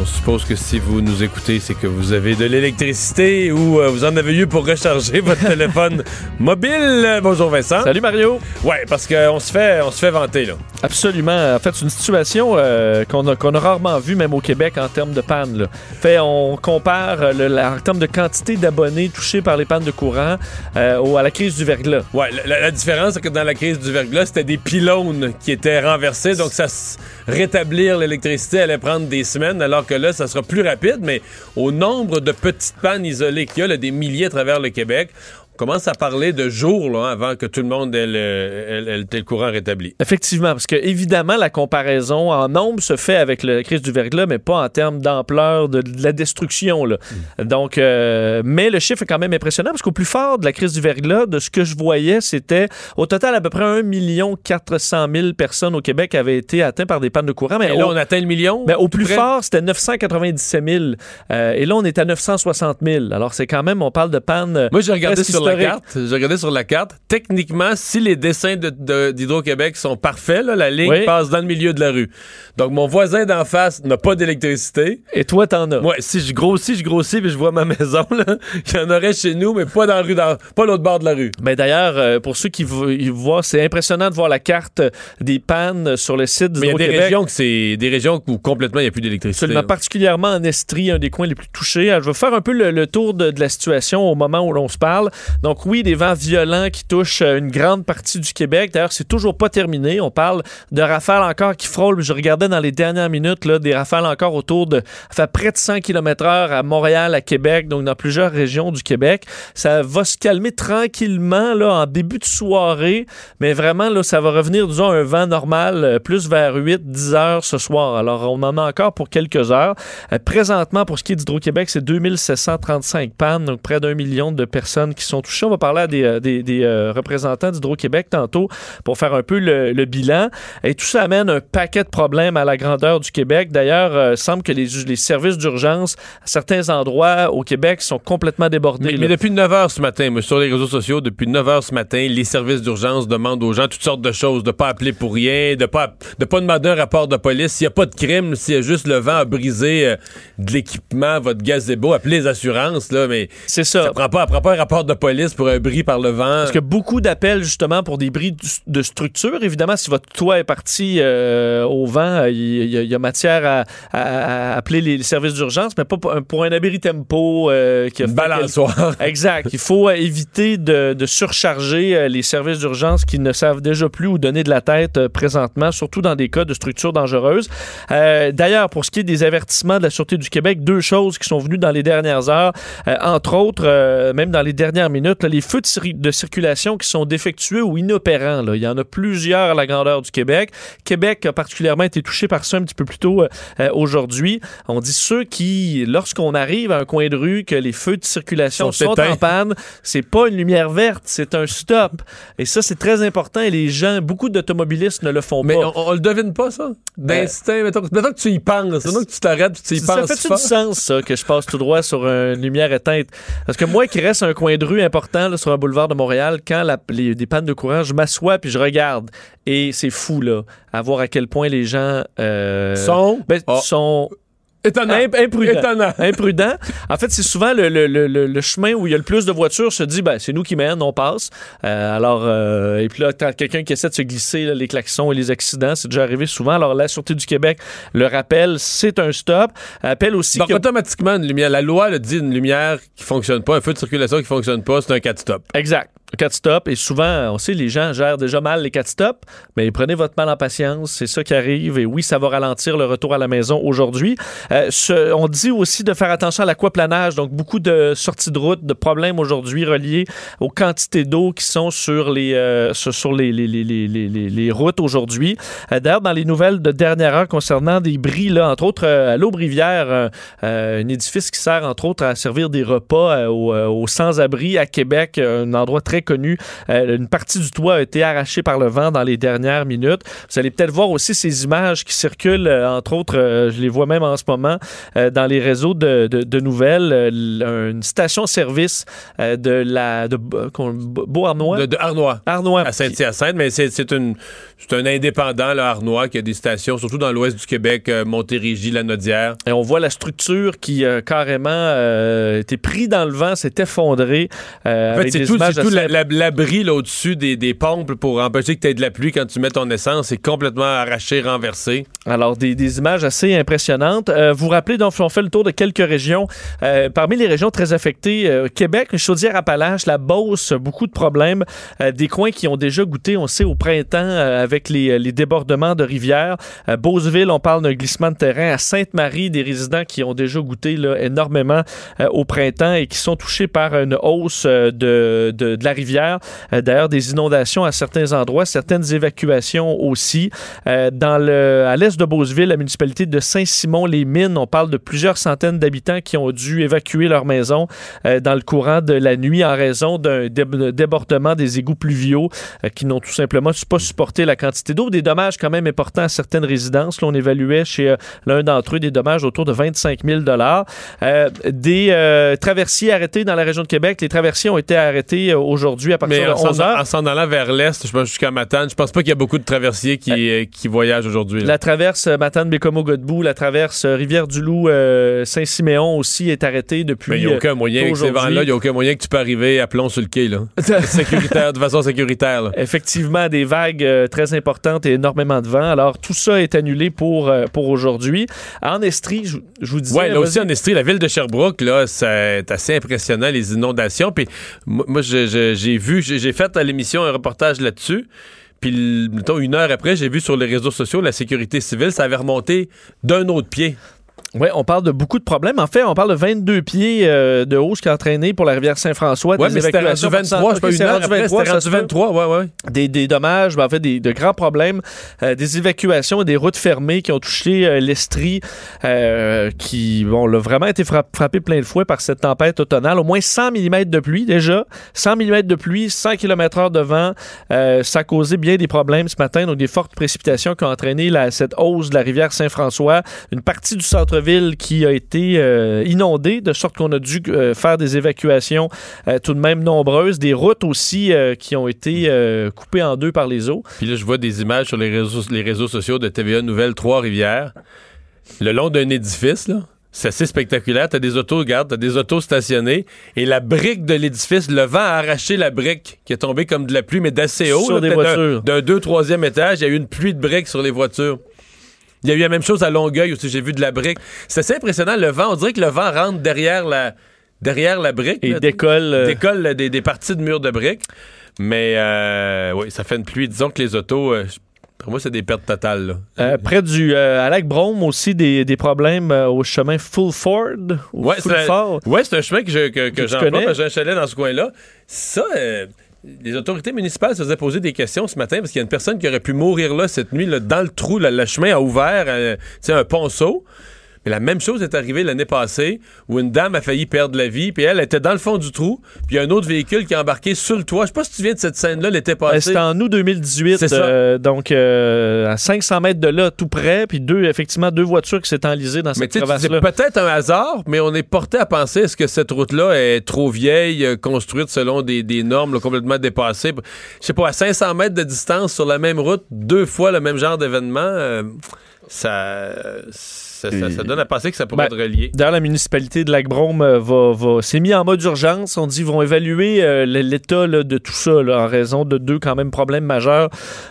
on suppose que si vous nous écoutez, c'est que vous avez de l'électricité ou euh, vous en avez eu pour recharger votre téléphone mobile. Bonjour Vincent. Salut Mario. Ouais, parce qu'on se fait, on se fait vanter là. Absolument. En fait, c'est une situation euh, qu'on a, a rarement vue, même au Québec, en termes de panne. Là. Fait, on compare euh, le- la- en termes de quantité d'abonnés touchés par les pannes de courant euh, à la crise du verglas. Ouais, la, la- différence, c'est que dans la crise du verglas, c'était des pylônes qui étaient renversés, donc ça rétablir l'électricité allait prendre des semaines, alors que là, ça sera plus rapide, mais au nombre de petites pannes isolées qu'il y a, des milliers à travers le Québec, commence à parler de jours là, avant que tout le monde ait le, ait- courant rétabli. Effectivement, parce que évidemment, la comparaison en nombre se fait avec la crise du verglas, mais pas en termes d'ampleur de, de la destruction. Là. Donc, euh, mais le chiffre est quand même impressionnant parce qu'au plus fort de la crise du verglas, de ce que je voyais, c'était au total à peu près 1 400 000 personnes au Québec avaient été atteintes par des pannes de courant. Mais Et là, au- on atteint le million. mais au plus près? fort, c'était 997 000. Euh, et là, on est à 960 000. Alors, c'est quand même, on parle de panne. Moi, j'ai regardé sur la carte. J'ai regardé sur la carte. Techniquement, si les dessins de- de- d'Hydro-Québec sont parfaits, là, la ligne Oui. passe dans le milieu de la rue. Donc, mon voisin d'en face n'a pas d'électricité. Et toi, t'en as. Moi, si je grossis, je grossis, puis je vois ma maison, il y en aurait chez nous, mais pas dans la rue, dans, pas l'autre bord de la rue. Ben d'ailleurs, euh, pour ceux qui voient, c'est impressionnant de voir la carte euh, des pannes sur le site Mais il y a des d'Hydro-Québec. régions que c'est des régions où complètement il n'y a plus d'électricité. Absolument, particulièrement en Estrie, un des coins les plus touchés. Alors, je vais faire un peu le, le tour de, de la situation au moment où l'on se parle. Donc oui, des vents violents qui touchent euh, une grande partie du Québec. D'ailleurs, c'est toujours pas terminé. On parle de rafales encore qui frôlent. Je regardais dans les dernières minutes là, des rafales encore autour de enfin, près de 100 km heure à Montréal, à Québec, donc dans plusieurs régions du Québec. Ça va se calmer tranquillement là, en début de soirée, mais vraiment, là, ça va revenir, disons, un vent normal, euh, plus vers 8-10 heures ce soir. Alors, on en a encore pour quelques heures. Euh, présentement, pour ce qui est d'Hydro-Québec, c'est 2735 pannes, donc près d'un million de personnes qui sont touchées. On va parler à des, euh, des- des, euh, représentants d'Hydro-Québec tantôt pour faire un peu le, le bilan. Et tout ça amène un paquet de problèmes à la grandeur du Québec. D'ailleurs, euh, semble que les, les services d'urgence à certains endroits au Québec sont complètement débordés. Mais, depuis 9 h ce matin, sur les réseaux sociaux, depuis 9 h ce matin, les services d'urgence demandent aux gens toutes sortes de choses, de pas appeler pour rien, de pas de pas demander un rapport de police. S'il n'y a pas de crime, s'il y a juste le vent à briser euh, de l'équipement, votre gazebo, appelez les assurances, là, mais C'est ça. ça prend pas, ça prend pas un rapport de police pour un bris par le vent. Parce que beaucoup d'appels justement pour des bris de- structure. Évidemment, si votre toit est parti euh, au vent, euh, il y, a- il y a matière à, à- à appeler les services d'urgence, mais pas pour un, pour un abri tempo euh, qui a Une balançoire. Exact. Il faut euh, éviter de, de surcharger les services d'urgence qui ne savent déjà plus où donner de la tête présentement, surtout dans des cas de structures dangereuses. Euh, D'ailleurs, pour ce qui est des avertissements de la Sûreté du Québec, deux choses qui sont venues dans les dernières heures, entre autres, même dans les dernières minutes, là, les feux de, cir- de circulation qui sont défectueux ou inopérants. là. Il y en a plusieurs à la grandeur du Québec. Québec a particulièrement été touché par ça un petit peu plus tôt euh, euh, aujourd'hui. On dit ceux qui, lorsqu'on arrive à un coin de rue, que les feux de circulation Sont en panne, c'est pas une lumière verte, c'est un stop. Et ça, c'est très important et les gens, beaucoup d'automobilistes ne le font Mais pas. on, on le devine pas, ça? D'instinct, mettons, mettons que tu y penses. Mettons que tu t'arrêtes tu y ça penses. fait fort. du sens, ça, que je passe tout droit sur une lumière éteinte? Parce que moi qui reste un coin de rue important là, sur un boulevard de Montréal, quand la- les, des pannes de courant, je m'assois puis je regarde. Et c'est fou, là, à voir à quel point les gens euh, Sont? ben, Ah. sont Étonnant. Imp- imprudent. Étonnant. imprudent. En fait, c'est souvent le, le- le- le- le chemin où il y a le plus de voitures se dit, ben, c'est nous qui mènent, on passe. Euh, alors, euh, et puis là, quand quelqu'un qui essaie de se glisser, là, les klaxons et les accidents, c'est déjà arrivé souvent. Alors, la Sûreté du Québec le rappelle, c'est un stop. Appelle aussi Donc, que- automatiquement, une lumière, la loi le dit, une lumière qui fonctionne pas, un feu de circulation qui fonctionne pas, c'est un 4 stop. Exact. Quatre stops. Et souvent, on sait, les gens gèrent déjà mal les quatre stops, mais prenez votre mal en patience. C'est ça qui arrive. Et oui, ça va ralentir le retour à la maison aujourd'hui. Euh, ce- on dit aussi de faire attention à l'aquaplanage. Donc, beaucoup de sorties de route, de problèmes aujourd'hui reliés aux quantités d'eau qui sont sur les, euh, sur, les, les, les, les, les, routes aujourd'hui. Euh, D'ailleurs, dans les nouvelles de dernière heure concernant des bris, là, entre autres, euh, à l'Aube-Rivière, euh, un édifice qui sert, entre autres, à servir des repas aux, euh, aux sans-abri à Québec, un endroit très connu. Euh, une partie du toit a été arrachée par le vent dans les dernières minutes. Vous allez peut-être voir aussi ces images qui circulent, euh, entre autres, euh, je les vois même en ce moment, dans les réseaux de, de- de nouvelles. une station-service de la de Beauharnois? De, de Arnois. Arnois. À Saint-Hyacinthe, mais c'est une- c'est un indépendant, là, Arnois, qui a des stations, surtout dans l'ouest du Québec, Montérégie, Lanaudière. Et on voit la structure qui a carrément euh, été pris dans le vent, s'est effondrée. euh, En fait, c'est tout, tout la- la- l'abri là, au-dessus des, des pompes pour empêcher que tu aies de la pluie quand tu mets ton essence. C'est complètement arraché, renversé. Alors, des, images assez impressionnantes. Euh, vous vous rappelez, donc, on fait le tour de quelques régions. Euh, parmi les régions très affectées, euh, Québec, Chaudière-Appalaches, la Beauce, beaucoup de problèmes. Euh, des coins qui ont déjà goûté, on sait, au printemps avec les, débordements de rivières. Beauceville, on parle d'un glissement de terrain. À Sainte-Marie, des résidents qui ont déjà goûté là, énormément au printemps et qui sont touchés par une hausse de, de, de la rivière. Euh, D'ailleurs, des inondations à certains endroits, certaines évacuations aussi. Euh, dans le, à l'est de Beauceville, la municipalité de Saint-Simon-les-Mines, on parle de plusieurs centaines d'habitants qui ont dû évacuer leur maison euh, dans le courant de la nuit en raison d'un dé- débordement des égouts pluviaux qui n'ont tout simplement pas supporté la quantité d'eau. Des dommages quand même importants à certaines résidences. Là, on évaluait chez l'un d'entre eux des dommages autour de 25 000 euh, Des traversiers arrêtés dans la région de Québec. Les traversiers ont été arrêtés euh, aujourd'hui à partir Mais de en s'en 11 heures. en s'en allant vers l'est, je pense jusqu'à Matane, je pense pas qu'il y a beaucoup de traversiers qui, euh, qui voyagent aujourd'hui. là. La traverse euh, matane bécomo godbout la traverse euh, Rivière-du-Loup, euh, Saint-Siméon aussi est arrêtée depuis. Mais il n'y a aucun moyen, avec ces vents-là, il n'y a aucun moyen que tu peux arriver à plomb sur le quai, là. Sécuritaire, de façon sécuritaire, là. Effectivement, des vagues euh, très importantes et énormément de vent. Alors, tout ça est annulé pour, pour aujourd'hui. En Estrie, je, je vous disais... Ouais, là aussi en Estrie, la ville de Sherbrooke, là, c'est assez impressionnant, les inondations. Puis moi, moi, je- je- j'ai vu, j'ai fait à l'émission un reportage là-dessus. Puis, une heure après, j'ai vu sur les réseaux sociaux la sécurité civile, ça avait remonté d'un autre pied. Oui, on parle de beaucoup de problèmes. En fait, on parle de 22 pieds euh, de hausse qui a entraîné pour la rivière Saint-François. Des mais c'était rendu évacuations 23, je pas, une heure rendu après, 23, c'était ça rendu se peut. 23, ouais, ouais. des, des dommages, ben, en fait, des, de grands problèmes, euh, des évacuations et des routes fermées qui ont touché euh, l'Estrie, qui, bon, l'a vraiment été frapp- frappé plein de fouet par cette tempête automnale. Au moins 100 mm de pluie, déjà. 100 mm de pluie, 100 km/h de vent. Ça a causé bien des problèmes ce matin, donc des fortes précipitations qui ont entraîné la- cette hausse de la rivière Saint-François. Une partie du centre-ville qui a été euh, inondée, de sorte qu'on a dû euh, faire des évacuations euh, tout de même nombreuses. Des routes aussi euh, qui ont été coupées en deux par les eaux. Puis là, je vois des images sur les réseaux, les réseaux sociaux de TVA Nouvelle Trois-Rivières. Le long d'un édifice, là. C'est assez spectaculaire. T'as des autos, regarde, t'as des autos stationnées et la brique de l'édifice, le vent a arraché la brique qui est tombée comme de la pluie, mais d'assez haut. Sur là, des d'un- voitures. D'un deux, troisième étage, il y a eu une pluie de briques sur les voitures. Il y a eu la même chose à Longueuil aussi, j'ai vu de la brique. C'est assez impressionnant, le vent. On dirait que le vent rentre derrière la, derrière la brique. Et là. décolle. euh, décolle là, des, des parties de murs de briques. Mais euh, oui, ça fait une pluie. Disons que les autos, euh, pour moi, c'est des pertes totales. là. euh, près du euh, à Lac Brome aussi des, des problèmes euh, au chemin Fulford ou Ouais, c'est Fulford. ouais, c'est un chemin que, je- que, j'emploie, connais? j'ai un chalet dans ce coin-là. Ça, euh, les autorités municipales se faisaient poser des questions ce matin parce qu'il y a une personne qui aurait pu mourir là cette nuit, là, dans le trou. là, le chemin a ouvert, euh, c'est un ponceau. Mais la même chose est arrivée l'année passée où une dame a failli perdre la vie, puis elle était dans le fond du trou, puis il y a un autre véhicule qui a embarqué sur le toit. Je sais pas si tu te souviens de cette scène-là l'été Euh, passé. C'était en août 2018, C'est ça. euh, donc euh, à 500 mètres de là, tout près, puis deux, effectivement, deux voitures qui s'étaient enlisées dans cette sais, c'est crevasse-là. peut-être un hasard, mais on est porté à penser est-ce que cette route-là est trop vieille, euh, construite selon des, des normes là, complètement dépassées? Je sais pas, à 500 mètres de distance sur la même route, deux fois le même genre d'événement. euh, ça, ça, ça- ça donne à penser que ça pourrait Ben, être relié. D'ailleurs, la municipalité de Lac-Brome euh, va, va- s'est mis en mode urgence. On dit qu'ils vont évaluer euh, l'état là, de tout ça là, en raison de deux quand même problèmes majeurs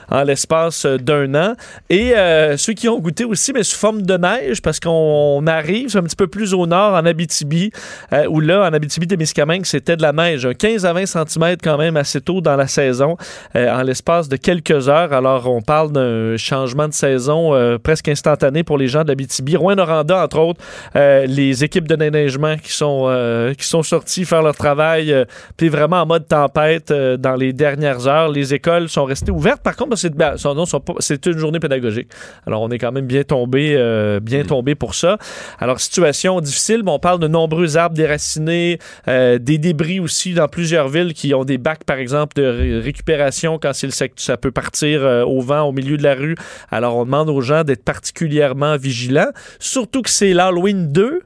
en l'espace euh, d'un an. Et euh, ceux qui ont goûté aussi, mais sous forme de neige, parce qu'on on arrive un petit peu plus au nord, en Abitibi, euh, où là, en Abitibi-Témiscamingue, c'était de la neige. Un 15 à 20 cm quand même assez tôt dans la saison, euh, en l'espace de quelques heures. Alors, on parle d'un changement de saison euh, presque instantané pour les gens de l'Abitibi. Rouen-Noranda, entre autres, euh, les équipes de déneigement qui sont, euh, qui sont sorties faire leur travail, euh, puis vraiment en mode tempête dans les dernières heures. Les écoles sont restées ouvertes. Par contre, c'est ben, une journée pédagogique. Alors, on est quand même bien tombé, bien tombé pour ça. Alors, situation difficile, mais on parle de nombreux arbres déracinés, des débris aussi dans plusieurs villes qui ont des bacs, par exemple, de ré- récupération quand c'est le sect- ça peut partir au vent au milieu de la rue. Alors, on demande aux gens d'être particulièrement vigilants, surtout que c'est l'Halloween 2.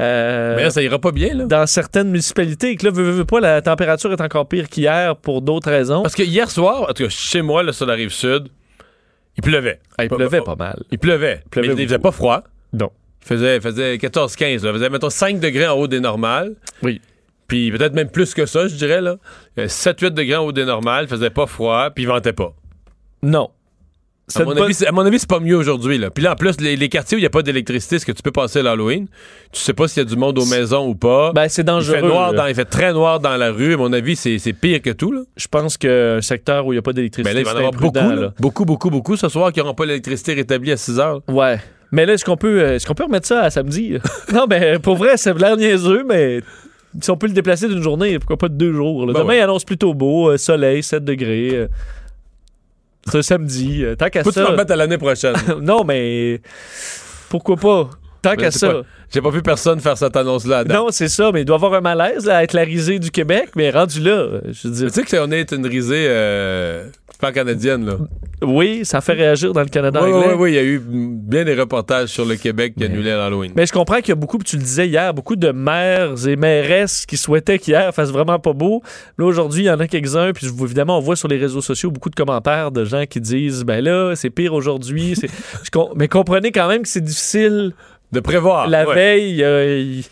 Euh, Mais là, ça ira pas bien, là. dans certaines municipalités et que là, veux, veux, pas, la température est encore pire qu'hier pour d'autres raisons. Parce que hier soir, en tout cas, chez moi, là, sur la rive sud, il pleuvait. Ah, il pleuvait pas mal. Il pleuvait. pleuvait mais il faisait pas froid. Non. Il faisait, il faisait 14-15. là. Il faisait, mettons, 5 degrés en haut des normales. Oui. Puis peut-être même plus que ça, je dirais, là. 7-8 degrés en haut des normales. Il faisait pas froid. Puis il ventait pas. Non. À mon, avis, c'est- à mon avis, c'est pas mieux aujourd'hui. Là. Puis là, en plus, les, les quartiers où il n'y a pas d'électricité, est-ce que tu peux passer l'Halloween? Tu sais pas s'il y a du monde aux maisons ou pas. Ben, c'est il dangereux. fait noir là. dans, il fait très noir dans la rue. À mon avis, c'est c'est pire que tout. Là. Je pense qu'un secteur où il n'y a pas d'électricité, là, il va y en avoir beaucoup, là. beaucoup, beaucoup, beaucoup ce soir qui n'auront pas l'électricité rétablie à 6 heures. Ouais. Mais là, est-ce qu'on peut, euh, est-ce qu'on peut remettre ça à samedi? non, mais pour vrai, c'est l'air niaiseux, mais si on peut le déplacer d'une journée, pourquoi pas de deux jours? là? Ben Demain, ouais. il annonce plutôt beau, euh, soleil, 7 degrés. euh, un samedi. euh, tant qu'à ça. remettre à l'année prochaine? non, mais pourquoi pas? Tant qu'à ça. pas- J'ai pas vu personne faire cette annonce-là. Non, c'est ça, mais il doit y avoir un malaise là, à être la risée du Québec, mais rendu là, je veux dire, Tu sais qu'on est une risée euh, pas canadienne, là. oui, ça fait réagir dans le Canada Oui, anglais. oui, oui. Il y a eu bien des reportages sur le Québec qui annulaient l'Halloween. Mais je comprends qu'il y a beaucoup, tu le disais hier, beaucoup de maires et mairesses qui souhaitaient qu'hier fasse vraiment pas beau. Là, aujourd'hui, il y en a quelques-uns, puis évidemment, on voit sur les réseaux sociaux beaucoup de commentaires de gens qui disent Ben là, c'est pire aujourd'hui. Mais comprenez quand même que c'est difficile. De prévoir. La ouais. veille, il y a- il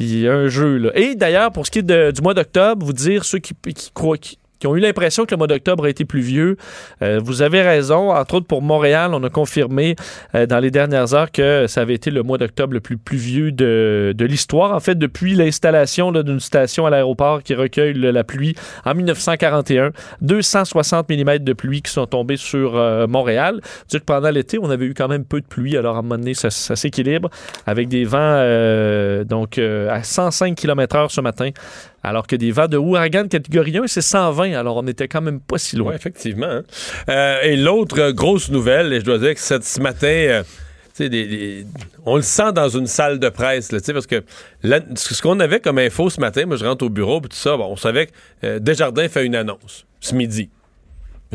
il y a un jeu. Là. Et d'ailleurs, pour ce qui est de- du mois d'octobre, vous dire ceux qui, qui croient. Qui, qui ont eu l'impression que le mois d'octobre a été pluvieux. Euh, vous avez raison. Entre autres, pour Montréal, on a confirmé euh, dans les dernières heures que ça avait été le mois d'octobre le plus pluvieux de, de l'histoire. En fait, depuis l'installation d'une station à l'aéroport qui recueille le- la pluie en 1941, 260 mm de pluie qui sont tombés sur euh, Montréal. Dire que pendant l'été, on avait eu quand même peu de pluie. Alors, à un moment donné, ça, ça s'équilibre avec des vents euh, donc euh, à 105 km/h ce matin. Alors que des vents de ouragan de catégorie 1, c'est 120. Alors, on n'était quand même pas si loin. Oui, effectivement. hein. Euh, et l'autre euh, grosse nouvelle, et je dois dire que ce matin, euh, on le sent dans une salle de presse, parce que ce qu'on avait comme info ce matin, moi je rentre au bureau, tout ça, bon, on savait que Desjardins fait une annonce ce midi.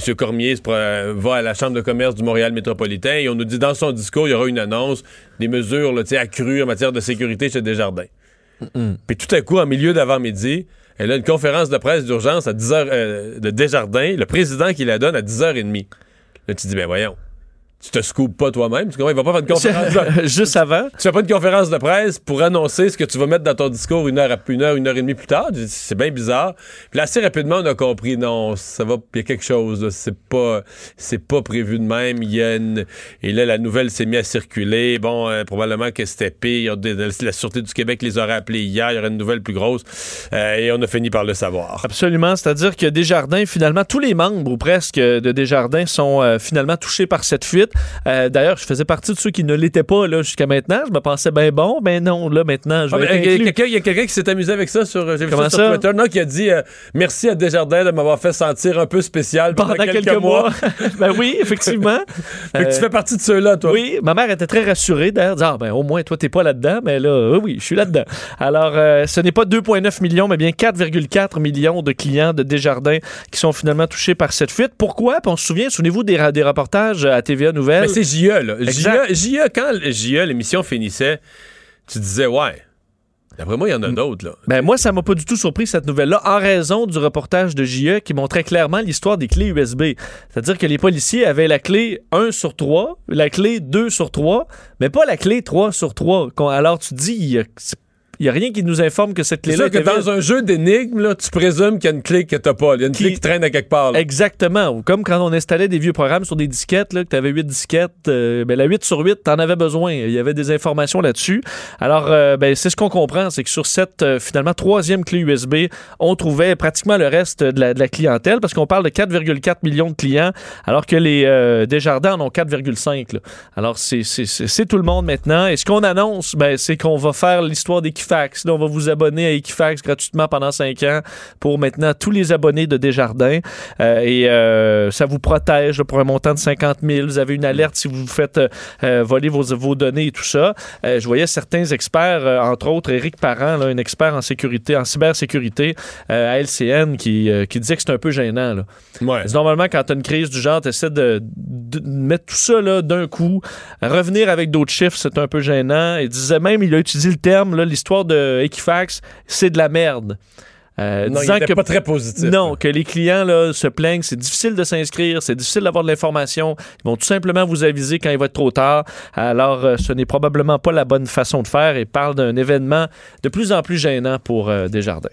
M. Cormier va à la Chambre de commerce du Montréal métropolitain et on nous dit dans son discours, il y aura une annonce, des mesures accrues en matière de sécurité chez Desjardins. Puis tout à coup, en milieu d'avant-midi, elle a une conférence de presse d'urgence à 10 heures euh, de Desjardins, le président qui la donne à 10h30. Là, tu dis, ben voyons, tu te scoopes pas toi-même. Tu comprends? Il va pas faire une conférence de... Juste avant. Tu fais pas une conférence de presse pour annoncer ce que tu vas mettre dans ton discours une heure, à- une heure, une heure et demie plus tard. C'est bien bizarre. Puis là, assez rapidement, on a compris, non, ça va, il y a quelque chose. C'est pas, c'est pas prévu de même. Il y a une- Et là, la nouvelle s'est mise à circuler. Bon, euh, probablement que c'était pire. La Sûreté du Québec les aurait appelés hier. Il y aurait une nouvelle plus grosse. Euh, et on a fini par le savoir. Absolument, c'est-à-dire que Desjardins, finalement, tous les membres ou presque de Desjardins sont euh, finalement touchés par cette fuite. Euh, D'ailleurs, je faisais partie de ceux qui ne l'étaient pas jusqu'à maintenant. Je me pensais bien bon, mais non, là maintenant, je Ah, vais être Il y a quelqu'un- il y a quelqu'un qui s'est amusé avec ça sur, j'ai vu ça sur? Twitter, non, qui a dit euh, merci à Desjardins de m'avoir fait sentir un peu spécial pendant, pendant quelques, mois. ben oui, effectivement. Fait que tu Euh, fais partie de ceux-là, toi. Oui, ma mère était très rassurée d'ailleurs, disant, ah, ben, au moins toi t'es pas là-dedans, mais là, oui, je suis là-dedans. Alors, euh, ce n'est pas 2,9 millions, mais bien 4,4 millions de clients de Desjardins qui sont finalement touchés par cette fuite. Pourquoi? Puis on se souvient, souvenez-vous des, ra- des reportages à TVA Nouvelles. Mais c'est JE, là. JE, JE, quand JE, l'émission finissait, tu disais, ouais, D'après moi, il y en a d'autres, là. Ben moi, ça m'a pas du tout surpris cette nouvelle-là, en raison du reportage de JE qui montrait clairement l'histoire des clés USB. C'est-à-dire que les policiers avaient la clé 1 sur 3, la clé 2 sur 3, mais pas la clé 3 sur 3. Qu'on- Alors tu dis, c'est- il n'y a rien qui nous informe que cette C'est clé-là sûr que dans un jeu d'énigmes, là, tu présumes qu'il y a une clé que t'as pas. Il y a une Qui- clé qui traîne à quelque part. là. Exactement. Ou comme quand on installait des vieux programmes sur des disquettes, là, que tu avais 8 disquettes, euh, ben, la 8 sur 8, tu en avais besoin. Il y avait des informations là-dessus. Alors, euh, ben, c'est ce qu'on comprend, c'est que sur cette, euh, finalement, troisième clé USB, on trouvait pratiquement le reste de la, de la clientèle, parce qu'on parle de 4,4 millions de clients, alors que les euh, Desjardins en ont 4,5. là. Alors, c'est- c'est c'est- c'est tout le monde maintenant. Et ce qu'on annonce, ben, c'est qu'on va faire l'histoire d'Equifax. Là, on va vous abonner à Equifax gratuitement pendant 5 ans pour maintenant tous les abonnés de Desjardins. Euh, et euh, ça vous protège là, pour un montant de 50 000. Vous avez une alerte si vous vous faites euh, voler vos, vos données et tout ça. Je voyais certains experts, entre autres Éric Parent, là, un expert en sécurité, en cybersécurité à LCN, qui, qui disait que c'est un peu gênant. Là. Ouais. Normalement, quand tu as une crise du genre, tu essaies de, de mettre tout ça là, d'un coup. Revenir avec d'autres chiffres, c'est un peu gênant. Il disait même, il a utilisé le terme, là, l'histoire de Equifax, c'est de la merde. Euh, Non, disant que pas très positif. non, que les clients là, se plaignent, c'est difficile de s'inscrire, c'est difficile d'avoir de l'information. Ils vont tout simplement vous aviser quand il va être trop tard. Alors, euh, ce n'est probablement pas la bonne façon de faire et parle d'un événement de plus en plus gênant pour euh, Desjardins.